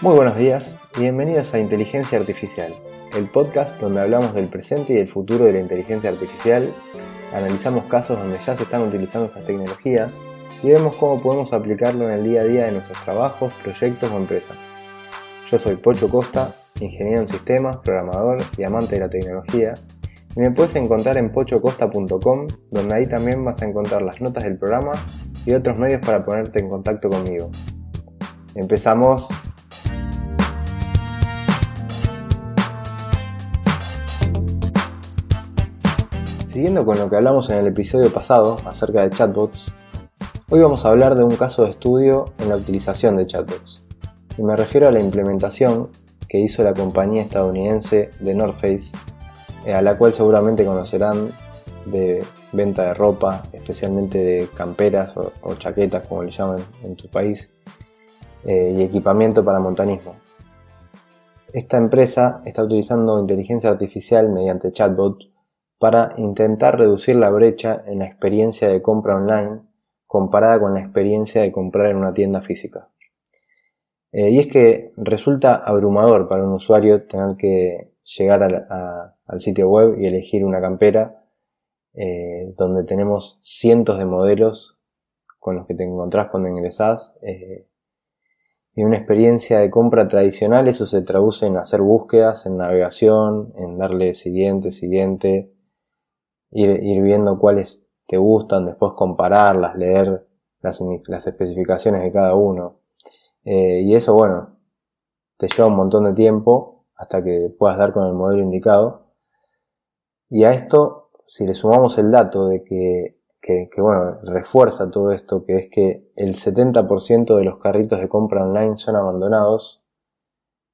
Muy buenos días y bienvenidos a Inteligencia Artificial, el podcast donde hablamos del presente y del futuro de la inteligencia artificial, analizamos casos donde ya se están utilizando estas tecnologías y vemos cómo podemos aplicarlo en el día a día de nuestros trabajos, proyectos o empresas. Yo soy Pocho Costa, ingeniero en sistemas, programador y amante de la tecnología, y me puedes encontrar en pochocosta.com, donde ahí también vas a encontrar las notas del programa y otros medios para ponerte en contacto conmigo. Empezamos. Siguiendo con lo que hablamos en el episodio pasado acerca de chatbots, hoy vamos a hablar de un caso de estudio en la utilización de chatbots. Y me refiero a la implementación que hizo la compañía estadounidense de North Face, eh, a la cual seguramente conocerán de venta de ropa, especialmente de camperas o, chaquetas, como le llaman en tu país, eh, y equipamiento para montanismo. Esta empresa está utilizando inteligencia artificial mediante chatbot para intentar reducir la brecha en la experiencia de compra online comparada con la experiencia de comprar en una tienda física. Eh, y es que resulta abrumador para un usuario tener que llegar al sitio web y elegir una campera eh, donde tenemos cientos de modelos con los que te encontrás cuando ingresás. Eh, y una experiencia de compra tradicional, eso se traduce en hacer búsquedas, en navegación, en darle siguiente, siguiente, ir, viendo cuáles te gustan, después compararlas, leer las, especificaciones de cada uno. Eh, y eso, bueno, te lleva un montón de tiempo hasta que puedas dar con el modelo indicado. Y a esto si le sumamos el dato de que, bueno, refuerza todo esto, que es que el 70% de los carritos de compra online son abandonados,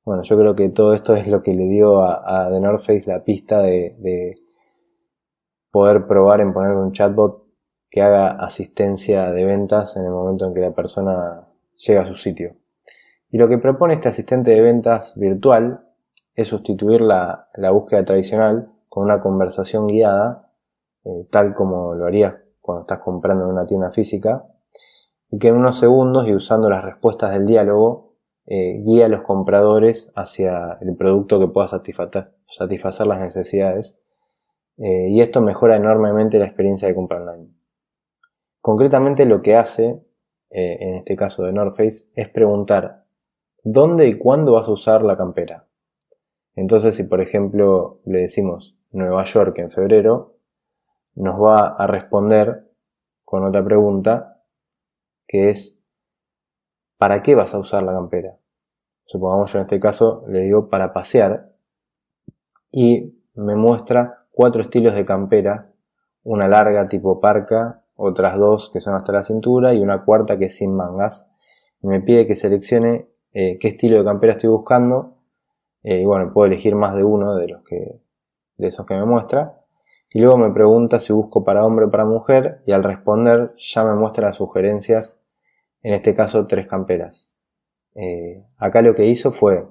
bueno, yo creo que todo esto es lo que le dio a, The North Face la pista de, poder probar en poner un chatbot que haga asistencia de ventas en el momento en que la persona llega a su sitio. Y lo que propone este asistente de ventas virtual es sustituir la búsqueda tradicional con una conversación guiada eh, tal como lo harías cuando estás comprando en una tienda física, y que en unos segundos y usando las respuestas del diálogo eh, guía a los compradores hacia el producto que pueda satisfacer, las necesidades, eh, y esto mejora enormemente la experiencia de compra online. Concretamente lo que hace, en este caso de North Face, es preguntar dónde y cuándo vas a usar la campera. Entonces, si por ejemplo le decimos Nueva York en febrero, nos va a responder con otra pregunta que es ¿para qué vas a usar la campera? Supongamos yo en este caso le digo para pasear y me muestra cuatro estilos de campera, una larga tipo parca, otras dos que son hasta la cintura y una cuarta que es sin mangas. me pide que seleccione eh, qué estilo de campera estoy buscando eh, y bueno, puedo elegir más de uno de los que de esos que me muestra y luego me pregunta si busco para hombre o para mujer y al responder ya me muestra las sugerencias, en este caso tres camperas. Eh, acá lo que hizo fue,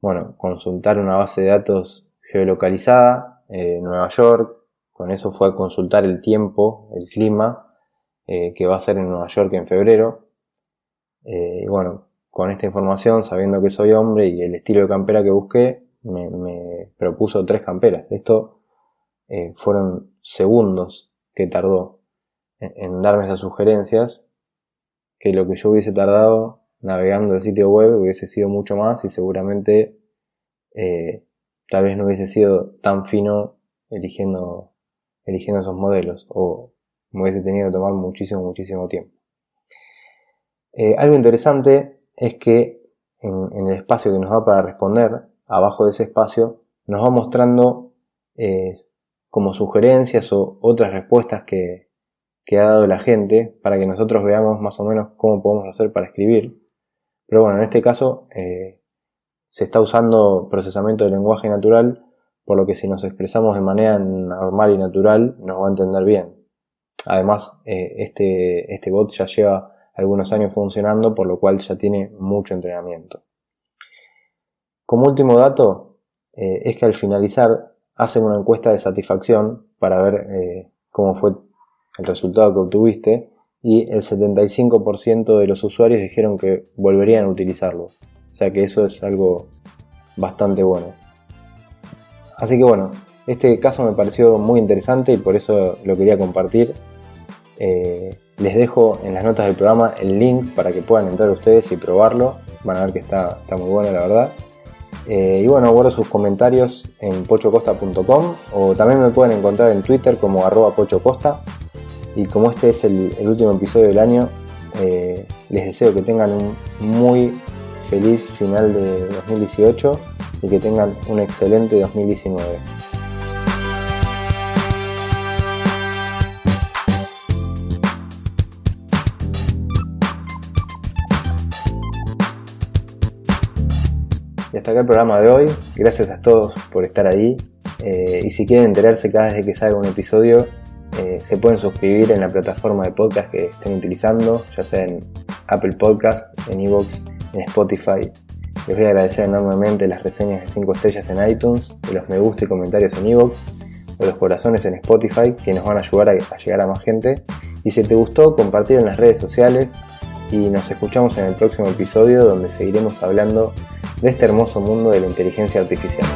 bueno, consultar una base de datos geolocalizada, eh, Nueva York, con eso fue a consultar el tiempo, el clima, eh, que va a ser en Nueva York en febrero. y bueno, con esta información, sabiendo que soy hombre y el estilo de campera que busqué, me, propuso tres camperas. Esto eh, fueron segundos que tardó en, darme esas sugerencias, que lo que yo hubiese tardado navegando el sitio web hubiese sido mucho más y seguramente eh, tal vez no hubiese sido tan fino eligiendo, eligiendo esos modelos o hubiese tenido que tomar muchísimo, muchísimo tiempo. Eh, algo interesante es que en, el espacio que nos va para responder, abajo de ese espacio, nos va mostrando como sugerencias o otras respuestas que, ha dado la gente para que nosotros veamos más o menos cómo podemos hacer para escribir. Pero bueno, en este caso eh, se está usando procesamiento de lenguaje natural, por lo que si nos expresamos de manera normal y natural nos va a entender bien. Además, eh, este, este bot ya lleva algunos años funcionando, por lo cual ya tiene mucho entrenamiento. Como último dato, eh, es que al finalizar hacen una encuesta de satisfacción para ver eh, cómo fue el resultado que obtuviste y el 75% de los usuarios dijeron que volverían a utilizarlo. O sea que eso es algo bastante bueno. Así que bueno, este caso me pareció muy interesante y por eso lo quería compartir. Eh, les dejo en las notas del programa el link para que puedan entrar ustedes y probarlo. Van a ver que está, muy bueno, la verdad. Eh, y bueno, guardo sus comentarios en pochocosta.com o también me pueden encontrar en Twitter como arroba pochocosta. Y como este es el, último episodio del año, eh, les deseo que tengan un muy feliz final de 2018 y que tengan un excelente 2019. Y hasta acá el programa de hoy. Gracias a todos por estar ahí. Eh, y si quieren enterarse cada vez que salga un episodio, eh, se pueden suscribir en la plataforma de podcast que estén utilizando, ya sea en Apple Podcast, en Evox, en Spotify. Les voy a agradecer enormemente las reseñas de 5 estrellas en iTunes, de los me gusta y comentarios en Evox, de los corazones en Spotify, que nos van a ayudar a llegar a más gente. Y si te gustó, compartir en las redes sociales y nos escuchamos en el próximo episodio donde seguiremos hablando de este hermoso mundo de la inteligencia artificial.